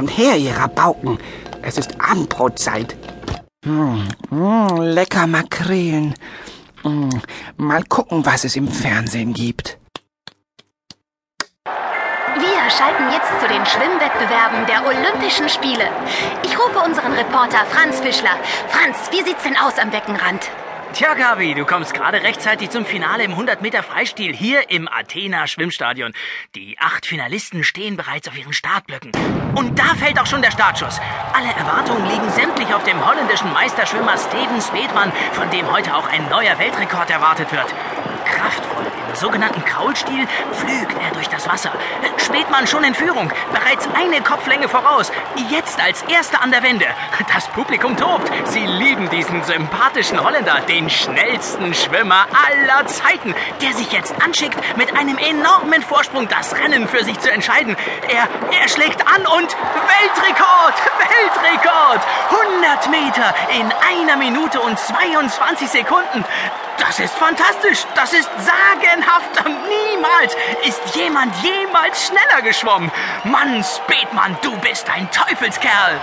Kommt her, ihr Rabauken. Es ist Abendbrotzeit. Hm, hm, lecker Makrelen. Hm, mal gucken, was es im Fernsehen gibt. Wir schalten jetzt zu den Schwimmwettbewerben der Olympischen Spiele. Ich rufe unseren Reporter Franz Fischler. Franz, wie sieht's denn aus am Beckenrand? Tja, Gabi, du kommst gerade rechtzeitig zum Finale im 100 Meter Freistil hier im Athena Schwimmstadion. Die acht Finalisten stehen bereits auf ihren Startblöcken. Und da fällt auch schon der Startschuss. Alle Erwartungen liegen sämtlich auf dem holländischen Meisterschwimmer Steven Speetman, von dem heute auch ein neuer Weltrekord erwartet wird. Kraftvoll im sogenannten Kraulstil pflügt er durch das Wasser. Spätmann schon in Führung, bereits eine Kopflänge voraus. Jetzt als Erster an der Wende. Das Publikum tobt. Sie lieben diesen sympathischen Holländer, den schnellsten Schwimmer aller Zeiten, der sich jetzt anschickt, mit einem enormen Vorsprung das Rennen für sich zu entscheiden. Er, er schlägt an und Weltrekord! Weltrekord! 100 Meter in einer Minute und 22 Sekunden. Das ist fantastisch. Das ist sagenhaft. Und niemals ist jemand jemals schneller geschwommen. Mann, Spätmann, du bist ein Teufelskerl.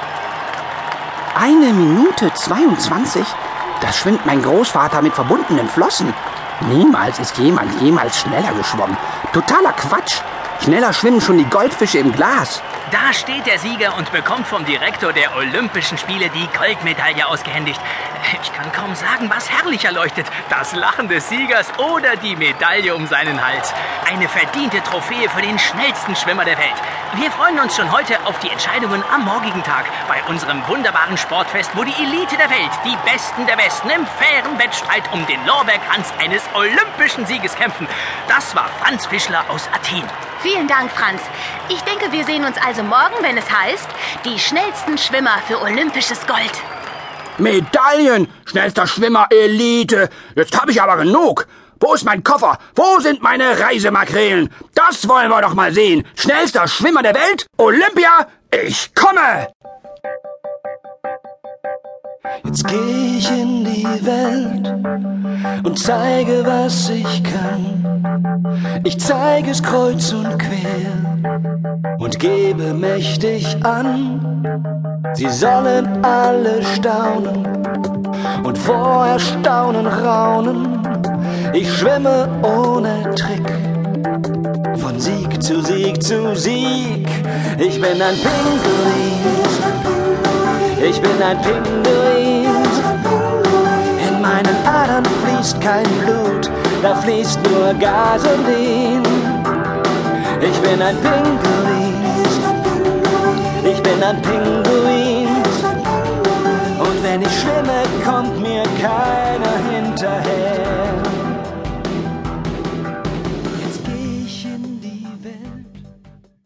Eine Minute 22? Das schwimmt mein Großvater mit verbundenen Flossen. Niemals ist jemand jemals schneller geschwommen. Totaler Quatsch. Schneller schwimmen schon die Goldfische im Glas. Da steht der Sieger und bekommt vom Direktor der Olympischen Spiele die Goldmedaille ausgehändigt. Ich kann kaum sagen, was herrlicher leuchtet. Das Lachen des Siegers oder die Medaille um seinen Hals. Eine verdiente Trophäe für den schnellsten Schwimmer der Welt. Wir freuen uns schon heute auf die Entscheidungen am morgigen Tag bei unserem wunderbaren Sportfest, wo die Elite der Welt, die Besten der Besten im fairen Wettstreit um den Lorbeerkranz eines olympischen Sieges kämpfen. Das war Franz Fischler aus Athen. Vielen Dank, Franz. Ich denke, wir sehen uns also morgen, wenn es heißt, die schnellsten Schwimmer für olympisches Gold. Medaillen! Schnellster Schwimmer Elite! Jetzt habe ich aber genug! Wo ist mein Koffer? Wo sind meine Reisemakrelen? Das wollen wir doch mal sehen. Schnellster Schwimmer der Welt? Olympia? Ich komme! Jetzt geh ich in die Welt und zeige, was ich kann. Ich zeige es kreuz und quer und gebe mächtig an. Sie sollen alle staunen und vor Erstaunen raunen. Ich schwimme ohne Trick. Von Sieg zu Sieg zu Sieg. Ich bin ein Pinguin. Ich bin ein Pinguin. Kein Blut, da fließt nur Gasolin. Ich bin ein Pinguin. Ich bin ein Pinguin.